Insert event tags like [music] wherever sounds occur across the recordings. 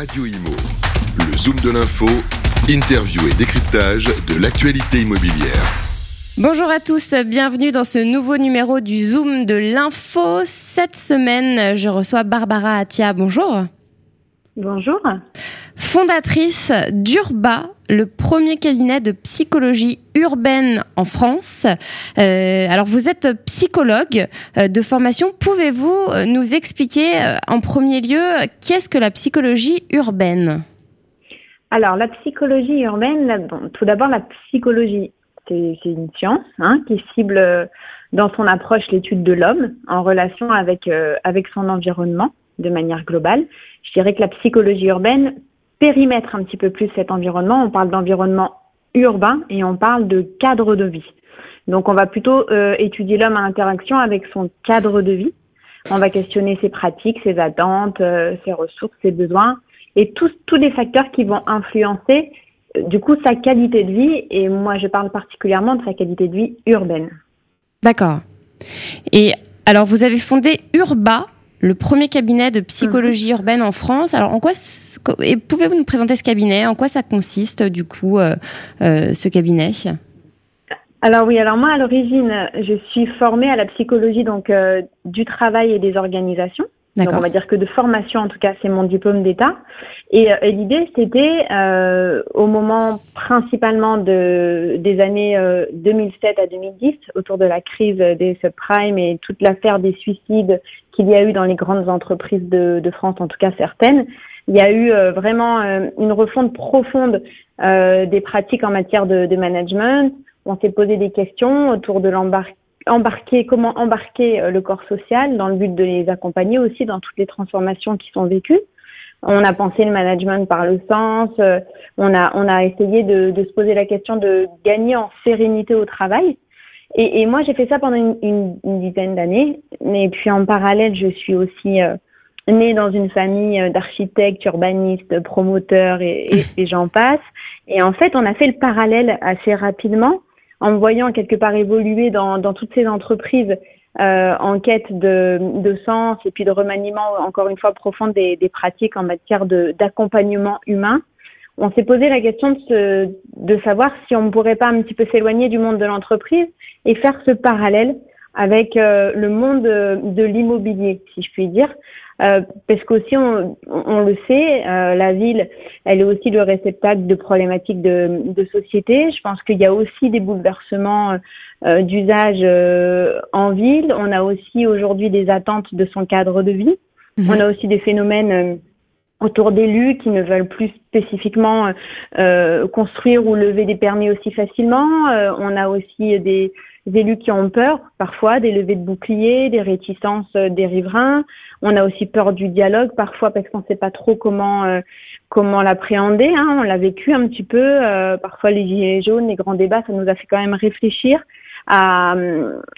Radio Imo. Le Zoom de l'info, interview et décryptage de l'actualité immobilière. Bonjour à tous, bienvenue dans ce nouveau numéro du Zoom de l'info. Cette semaine, je reçois Barbara Atia. Bonjour. Bonjour. Fondatrice d'Urba, le premier cabinet de psychologie urbaine en France. Euh, alors vous êtes psychologue euh, de formation. Pouvez-vous euh, nous expliquer en premier lieu qu'est-ce que la psychologie urbaine? Alors la psychologie urbaine, tout d'abord la psychologie, c'est une science hein, qui cible dans son approche l'étude de l'homme en relation avec, avec son environnement de manière globale. Je dirais que la psychologie urbaine périmètre un petit peu plus cet environnement. On parle d'environnement urbain et on parle de cadre de vie. Donc on va plutôt euh, étudier l'homme en interaction avec son cadre de vie. On va questionner ses pratiques, ses attentes, euh, ses ressources, ses besoins et tous, tous les facteurs qui vont influencer euh, du coup sa qualité de vie. Et moi je parle particulièrement de sa qualité de vie urbaine. D'accord. Et alors vous avez fondé Urba le premier cabinet de psychologie mhm. urbaine en France. Alors, en quoi pouvez-vous nous présenter ce cabinet? En quoi ça consiste, du coup, euh, euh, ce cabinet? Alors oui, alors moi à l'origine, je suis formée à la psychologie donc euh, du travail et des organisations. Donc on va dire que de formation, en tout cas, c'est mon diplôme d'État. Et, euh, l'idée, c'était euh, au moment principalement de, des années 2007 euh, à 2010, autour de la crise des subprimes et toute l'affaire des suicides qu'il y a eu dans les grandes entreprises de, de, France, en tout cas certaines, il y a eu vraiment une refonte profonde des pratiques en matière de, de management. On s'est posé des questions autour de l'embarquement embarquer, comment embarquer euh, le corps social dans le but de les accompagner aussi dans toutes les transformations qui sont vécues. On a pensé le management par le sens, euh, on a, on a essayé de, de se poser la question de gagner en sérénité au travail. Et, et moi, j'ai fait ça pendant une, une, dizaine d'années. Mais puis en parallèle, je suis aussi euh, née dans une famille d'architectes, urbanistes, promoteurs et, et, et j'en passe. Et en fait, on a fait le parallèle assez rapidement en me voyant quelque part évoluer dans, toutes ces entreprises euh, en quête de, sens et puis de remaniement, encore une fois, profond des, pratiques en matière d'accompagnement humain, on s'est posé la question de savoir si on ne pourrait pas un petit peu s'éloigner du monde de l'entreprise et faire ce parallèle avec euh, le monde de l'immobilier, si je puis dire. Euh, parce qu'aussi, on, on, le sait, euh, la ville, elle est aussi le réceptacle de problématiques de, de société. Je pense qu'il y a aussi des bouleversements euh, d'usage en ville. On a aussi aujourd'hui des attentes de son cadre de vie. Mhm. On a aussi des phénomènes autour d'élus qui ne veulent plus spécifiquement euh, construire ou lever des permis aussi facilement. Euh, on a aussi des, élus qui ont peur parfois des levées de boucliers, des réticences des riverains. On a aussi peur du dialogue parfois parce qu'on ne sait pas trop comment euh, comment l'appréhender. Hein. On l'a vécu un petit peu. parfois les gilets jaunes, les grands débats, ça nous a fait quand même réfléchir à,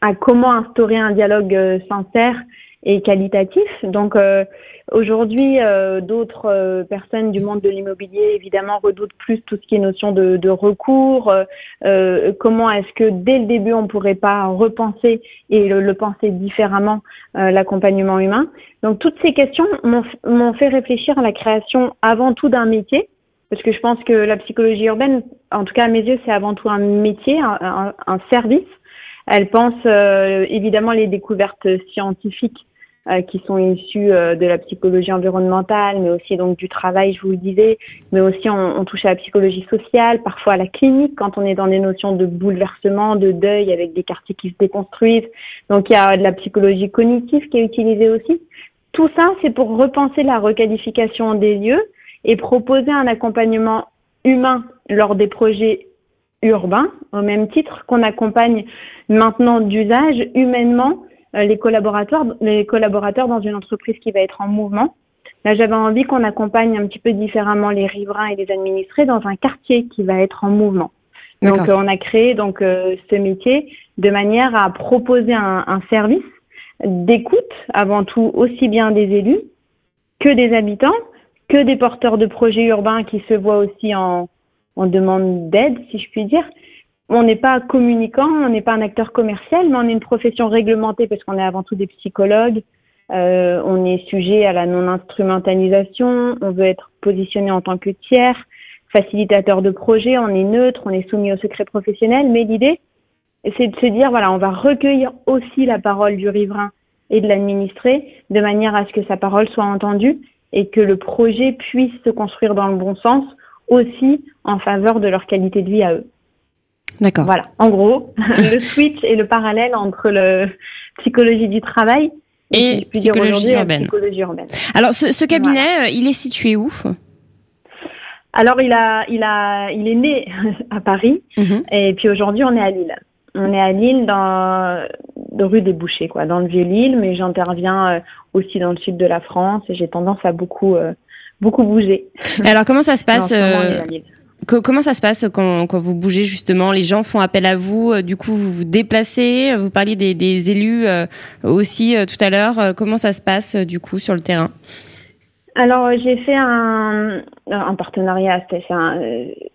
à comment instaurer un dialogue sincère et qualitatif. Donc euh, aujourd'hui, euh, d'autres euh, personnes du monde de l'immobilier évidemment redoutent plus tout ce qui est notion de, de recours. comment est-ce que dès le début on pourrait pas repenser et le, le penser différemment l'accompagnement humain? Donc toutes ces questions m'ont fait réfléchir à la création avant tout d'un métier. Parce que je pense que la psychologie urbaine, en tout cas à mes yeux, c'est avant tout un métier, un, un, un service. Elle pense évidemment les découvertes scientifiques euh, qui sont issus euh, de la psychologie environnementale, mais aussi donc du travail, je vous le disais, mais aussi on, on, touche à la psychologie sociale, parfois à la clinique quand on est dans des notions de bouleversement, de deuil avec des quartiers qui se déconstruisent. Donc il y a de la psychologie cognitive qui est utilisée aussi. Tout ça, c'est pour repenser la requalification des lieux et proposer un accompagnement humain lors des projets urbains, au même titre qu'on accompagne maintenant d'usage humainement euh, les collaborateurs, les collaborateurs dans une entreprise qui va être en mouvement. Là, j'avais envie qu'on accompagne un petit peu différemment les riverains et les administrés dans un quartier qui va être en mouvement. Donc, on a créé donc euh, ce métier de manière à proposer un, un service d'écoute avant tout aussi bien des élus que des habitants, que des porteurs de projets urbains qui se voient aussi en, en demande d'aide, si je puis dire, on n'est pas communicant, on n'est pas un acteur commercial, mais on est une profession réglementée parce qu'on est avant tout des psychologues, on est sujet à la non-instrumentalisation, on veut être positionné en tant que tiers, facilitateur de projet, on est neutre, on est soumis au secret professionnel, mais l'idée, c'est de se dire, voilà, on va recueillir aussi la parole du riverain et de l'administré de manière à ce que sa parole soit entendue et que le projet puisse se construire dans le bon sens aussi en faveur de leur qualité de vie à eux. D'accord. Voilà, en gros, [laughs] le switch et le parallèle entre le psychologie du travail et, psychologie, urbaine. psychologie urbaine. Alors, ce, cabinet, euh, il est situé où? Alors, il a, il a, il est né [laughs] à Paris, mhm. et puis aujourd'hui, on est à Lille. On est à Lille, dans de rue des Bouchers, quoi, dans le vieux Lille, mais j'interviens euh, aussi dans le sud de la France et j'ai tendance à beaucoup, euh, beaucoup bouger. alors, comment ça se [laughs] passe Comment ça se passe quand, quand, vous bougez justement? Les gens font appel à vous, euh, du coup vous vous déplacez, vous parliez des, des élus euh, aussi euh, tout à l'heure. Comment ça se passe du coup sur le terrain? Alors j'ai fait un, un partenariat, un,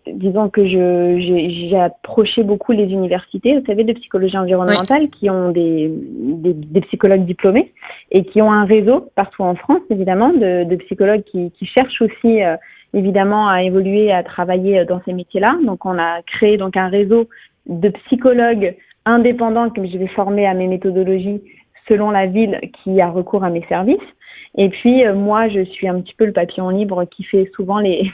disons que je j'ai approché beaucoup les universités, vous savez, de psychologie environnementale, qui ont des, des, des, psychologues diplômés et qui ont un réseau partout en France, évidemment, de, de psychologues qui, qui cherchent aussi évidemment à évoluer, à travailler dans ces métiers-là. Donc on a créé donc un réseau de psychologues indépendants que je vais former à mes méthodologies selon la ville qui a recours à mes services. Et puis euh, moi, je suis un petit peu le papillon libre qui fait souvent les,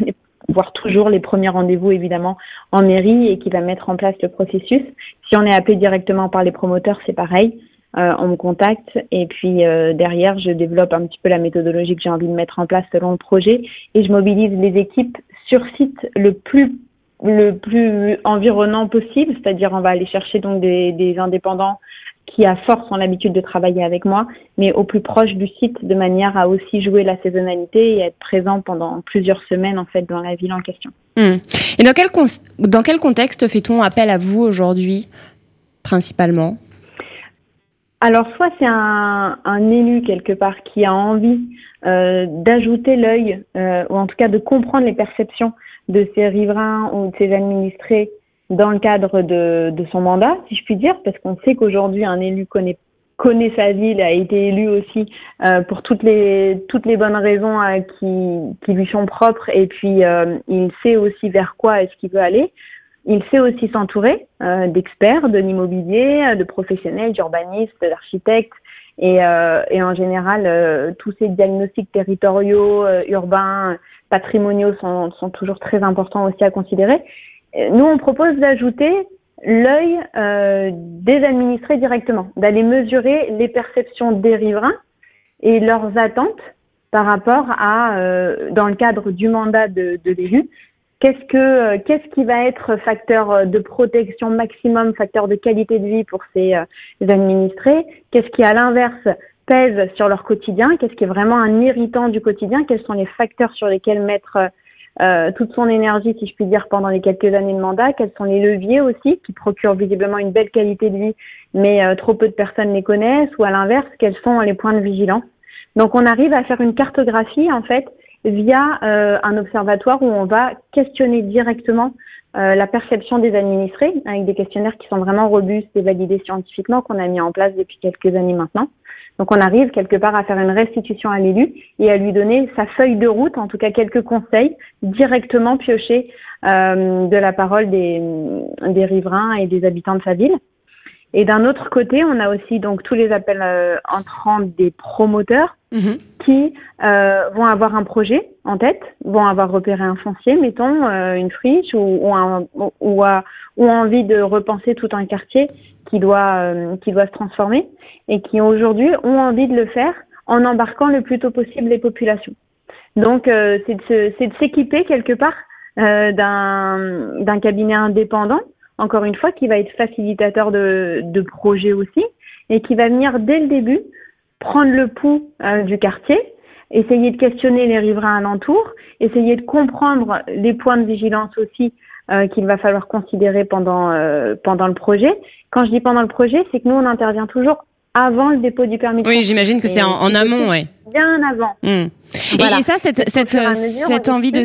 voire toujours les premiers rendez-vous évidemment en mairie et qui va mettre en place le processus. Si on est appelé directement par les promoteurs, c'est pareil. Euh, on me contacte et puis euh, derrière je développe un petit peu la méthodologie que j'ai envie de mettre en place selon le projet et je mobilise les équipes sur site le plus le plus environnant possible, c'est-à-dire on va aller chercher donc des, indépendants qui à force ont l'habitude de travailler avec moi, mais au plus proche du site de manière à aussi jouer la saisonnalité et être présent pendant plusieurs semaines en fait dans la ville en question. Hmm. Et dans quel contexte fait-on appel à vous aujourd'hui principalement? Alors soit c'est un, élu quelque part qui a envie euh, d'ajouter l'œil, euh, ou en tout cas de comprendre les perceptions de ses riverains ou de ses administrés dans le cadre de, son mandat, si je puis dire, parce qu'on sait qu'aujourd'hui un élu connaît sa ville, a été élu aussi euh, pour toutes les toutes les bonnes raisons qui, qui lui sont propres, et puis il sait aussi vers quoi est-ce qu'il veut aller. Il sait aussi s'entourer euh, d'experts de l'immobilier, euh, de professionnels, d'urbanistes, d'architectes et, euh, en général tous ces diagnostics territoriaux, urbains, patrimoniaux sont, toujours très importants aussi à considérer. Nous, on propose d'ajouter l'œil des administrés directement, d'aller mesurer les perceptions des riverains et leurs attentes par rapport à, dans le cadre du mandat de l'élu, Qu'est-ce que euh, qu'est-ce qui va être facteur euh, de protection maximum, facteur de qualité de vie pour ces euh, administrés? Qu'est-ce qui à l'inverse pèse sur leur quotidien? Qu'est-ce qui est vraiment un irritant du quotidien? Quels sont les facteurs sur lesquels mettre euh, toute son énergie, si je puis dire, pendant les quelques années de mandat? Quels sont les leviers aussi qui procurent visiblement une belle qualité de vie, mais trop peu de personnes les connaissent? Ou à l'inverse, quels sont les points de vigilance? Donc on arrive à faire une cartographie en fait via euh, un observatoire où on va questionner directement euh, la perception des administrés avec des questionnaires qui sont vraiment robustes et validés scientifiquement qu'on a mis en place depuis quelques années maintenant. Donc on arrive quelque part à faire une restitution à l'élu et à lui donner sa feuille de route, en tout cas quelques conseils directement piochés euh, de la parole des, riverains et des habitants de sa ville. Et d'un autre côté, on a aussi donc tous les appels euh, entrants des promoteurs mhm. qui euh, vont avoir un projet en tête, vont avoir repéré un foncier, mettons euh, une friche ou ou, ou, ou envie de repenser tout un quartier qui doit euh, qui doit se transformer et qui aujourd'hui ont envie de le faire en embarquant le plus tôt possible les populations. Donc c'est de s'équiper quelque part d'un d'un cabinet indépendant encore une fois, qui va être facilitateur de, de projets aussi et qui va venir dès le début prendre le pouls euh, du quartier, essayer de questionner les riverains alentours, essayer de comprendre les points de vigilance aussi euh, qu'il va falloir considérer pendant euh, pendant le projet. Quand je dis pendant le projet, c'est que nous on intervient toujours avant le dépôt du permis. oui, j'imagine que c'est en, en, amont, oui. Bien avant. Hmm. Et, ça, cette, cette, cette envie de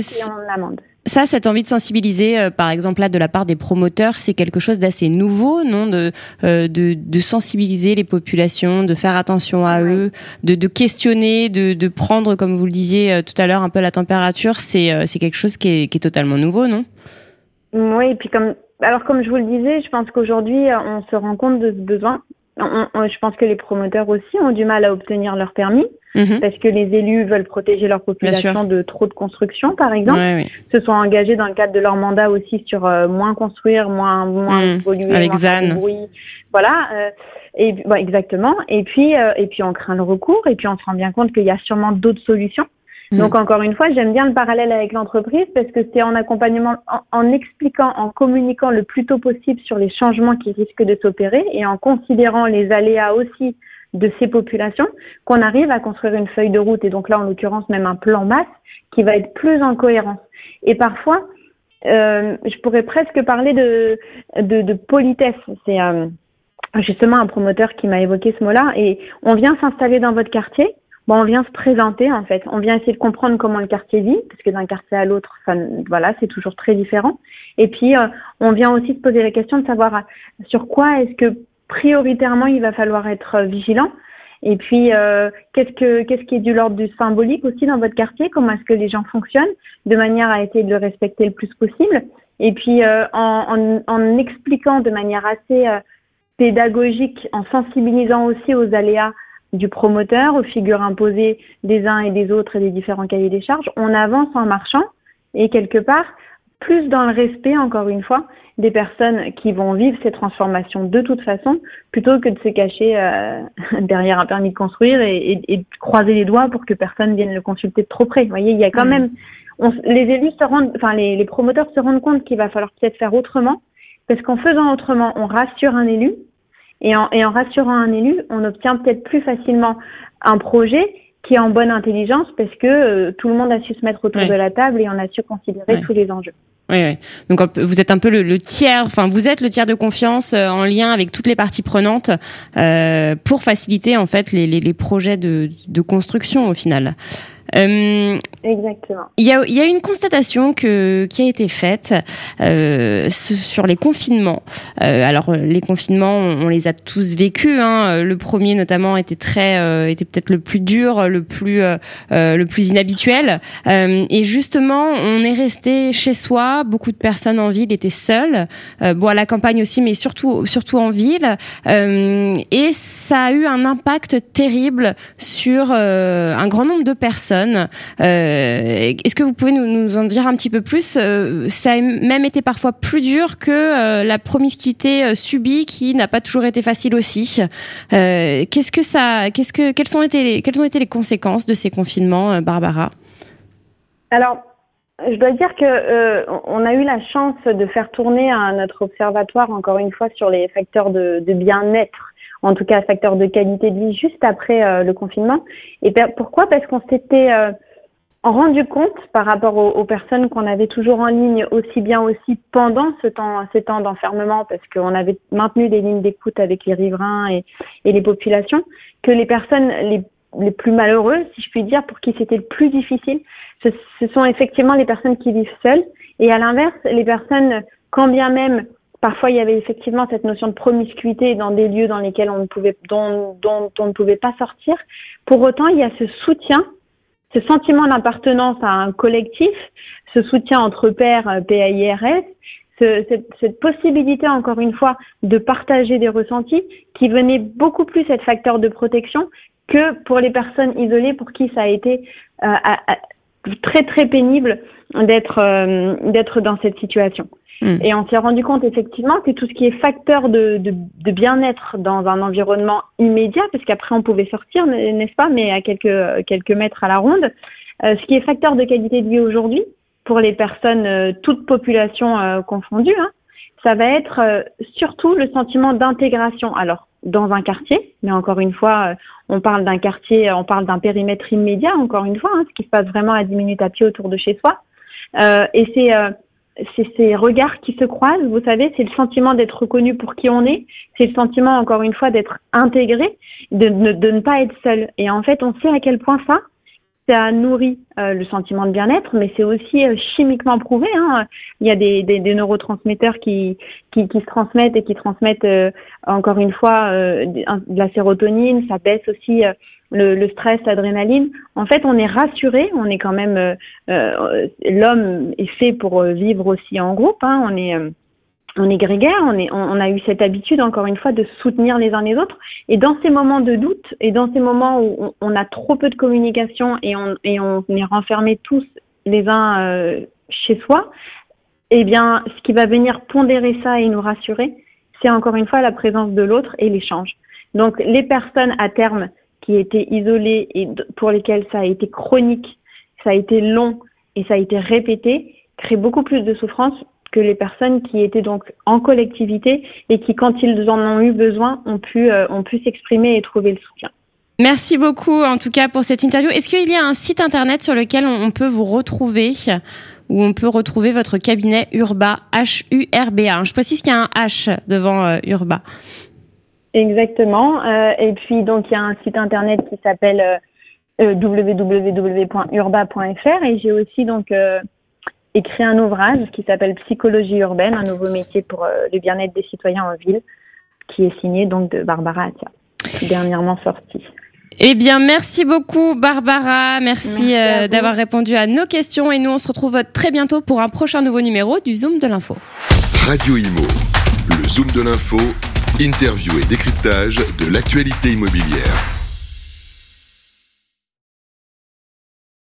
Ça, cette envie de sensibiliser, euh, par exemple là, de la part des promoteurs, c'est quelque chose d'assez nouveau, non de, euh, de, de sensibiliser les populations, de faire attention à eux, de, de questionner, de, de prendre, comme vous le disiez euh, tout à l'heure, un peu la température. C'est c'est quelque chose qui est, qui est totalement nouveau, non? Oui, et puis comme alors comme je vous le disais, je pense qu'aujourd'hui on se rend compte de ce besoin. Je pense que les promoteurs aussi ont du mal à obtenir leur permis. Mhm. parce que les élus veulent protéger leur population de trop de construction, par exemple, se sont engagés dans le cadre de leur mandat aussi sur euh, moins construire, moins moins mhm. polluer, avec ZAN. bruit, voilà. Euh, et bon, exactement. Et puis euh, et puis on craint le recours et puis on se rend bien compte qu'il y a sûrement d'autres solutions. Mhm. Donc encore une fois, j'aime bien le parallèle avec l'entreprise parce que c'est en accompagnement, en, en, expliquant, en communiquant le plus tôt possible sur les changements qui risquent de s'opérer et en considérant les aléas aussi de ces populations qu'on arrive à construire une feuille de route et donc là en l'occurrence même un plan masse qui va être plus en cohérence. Et parfois, euh, je pourrais presque parler de, de, de politesse. C'est euh, justement un promoteur qui m'a évoqué ce mot-là. Et on vient s'installer dans votre quartier. Bon, on vient se présenter en fait. On vient essayer de comprendre comment le quartier vit, parce que d'un quartier à l'autre, voilà, c'est toujours très différent. Et puis, euh, on vient aussi se poser la question de savoir sur quoi est-ce que prioritairement, il va falloir être euh, vigilant. Et puis, euh, qu'est-ce que qu'est-ce qui est du l'ordre du symbolique aussi dans votre quartier? Comment est-ce que les gens fonctionnent? De manière à essayer de le respecter le plus possible Et puis, euh, en, en, en, expliquant de manière assez pédagogique, en sensibilisant aussi aux aléas du promoteur, aux figures imposées des uns et des autres et des différents cahiers des charges, on avance en marchant et quelque part, plus dans le respect, encore une fois, des personnes qui vont vivre ces transformations de toute façon, plutôt que de se cacher euh, [laughs] derrière un permis de construire et, et, de croiser les doigts pour que personne vienne le consulter de trop près. Vous voyez, il y a quand même, les élus se rendent, enfin les, les promoteurs se rendent compte qu'il va falloir peut-être faire autrement, parce qu'en faisant autrement, on rassure un élu, et en, et en rassurant un élu, on obtient peut-être plus facilement un projet qui est en bonne intelligence parce que euh, tout le monde a su se mettre autour de la table et on a su considérer tous les enjeux. Oui, oui. Donc vous êtes un peu le, tiers, enfin vous êtes le tiers de confiance euh, en lien avec toutes les parties prenantes euh, pour faciliter en fait les, les, les projets de, de, construction au final. Euh, Exactement. Il y a, y a une constatation que, qui a été faite euh, sur les confinements. Euh, alors les confinements, on, les a tous vécus. Hein. Le premier notamment était très, euh, était peut-être le plus dur, le plus, euh, le plus inhabituel. et justement, on est resté chez soi. Beaucoup de personnes en ville étaient seules. bon à la campagne aussi, mais surtout, surtout en ville. et ça a eu un impact terrible sur un grand nombre de personnes euh, est-ce que vous pouvez nous, en dire un petit peu plus euh, Ça a même été parfois plus dur que euh, la promiscuité subie, qui n'a pas toujours été facile aussi. qu'est-ce que ça, qu'est-ce que, quelles ont été les conséquences de ces confinements, Barbara? Alors. Je dois dire que on a eu la chance de faire tourner notre observatoire encore une fois sur les facteurs de bien-être en tout cas facteur de qualité de vie juste après euh, le confinement. Et pourquoi? Parce qu'on s'était euh, rendu compte par rapport aux, personnes qu'on avait toujours en ligne aussi bien aussi pendant ce temps, ces temps d'enfermement, parce qu'on avait maintenu des lignes d'écoute avec les riverains et, les populations, que les personnes les, plus malheureuses, si je puis dire, pour qui c'était le plus difficile, ce sont effectivement les personnes qui vivent seules. Et à l'inverse, les personnes, quand bien même Parfois, il y avait effectivement cette notion de promiscuité dans des lieux dans lesquels on ne pouvait, dont, on ne pouvait pas sortir. Pour autant, il y a ce soutien, ce sentiment d'appartenance à un collectif, ce soutien entre pairs, euh, PAIRS, ce, cette, possibilité, encore une fois, de partager des ressentis qui venait beaucoup plus être facteur de protection que pour les personnes isolées pour qui ça a été euh, très très pénible d'être euh, d'être dans cette situation. Hmm. Et on s'est rendu compte effectivement que tout ce qui est facteur de, bien-être dans un environnement immédiat, parce qu'après on pouvait sortir, n'est-ce pas, mais à quelques, quelques mètres à la ronde, euh, ce qui est facteur de qualité de vie aujourd'hui, pour les personnes, euh, toutes populations euh, confondues, hein, ça va être surtout le sentiment d'intégration. Alors, dans un quartier, mais encore une fois, on parle d'un quartier, on parle d'un périmètre immédiat, encore une fois, hein, ce qui se passe vraiment à 10 minutes à pied autour de chez soi. et c'est c'est ces regards qui se croisent, vous savez, c'est le sentiment d'être reconnu pour qui on est, c'est le sentiment, encore une fois, d'être intégré, de, ne pas être seul. Et en fait, on sait à quel point ça, ça nourrit euh, le sentiment de bien-être, mais c'est aussi euh, chimiquement prouvé. Hein. Il y a des, neurotransmetteurs qui, se transmettent et qui transmettent euh, encore une fois de la sérotonine. Ça baisse aussi le, stress, l'adrénaline. En fait, on est rassuré. On est quand même l'homme est fait pour vivre aussi en groupe. Hein. On est on est grégaire, on, est, on, a eu cette habitude, encore une fois, de soutenir les uns les autres. Et dans ces moments de doute, et dans ces moments où on, a trop peu de communication et on, et on est renfermés tous les uns euh, chez soi, eh bien, ce qui va venir pondérer ça et nous rassurer, c'est encore une fois la présence de l'autre et l'échange. Donc, les personnes à terme qui étaient isolées et pour lesquelles ça a été chronique, ça a été long et ça a été répété, créent beaucoup plus de souffrance que les personnes qui étaient donc en collectivité et qui, quand ils en ont eu besoin, ont pu, euh, ont pu s'exprimer et trouver le soutien. Merci beaucoup en tout cas pour cette interview. Est-ce qu'il y a un site internet sur lequel on peut vous retrouver où on peut retrouver votre cabinet Urba, H-U-R-B-A Je précise qu'il y a un H devant euh, Urba. Exactement. Euh, et puis donc il y a un site internet qui s'appelle www.urba.fr et j'ai aussi donc écrit un ouvrage qui s'appelle Psychologie urbaine, un nouveau métier pour euh, le bien-être des citoyens en ville, qui est signé donc de Barbara Atia, dernièrement sorti. Eh bien, merci beaucoup Barbara, merci, euh, d'avoir répondu à nos questions et nous on se retrouve très bientôt pour un prochain nouveau numéro du Zoom de l'info. Radio Imo, le Zoom de l'info, interview et décryptage de l'actualité immobilière.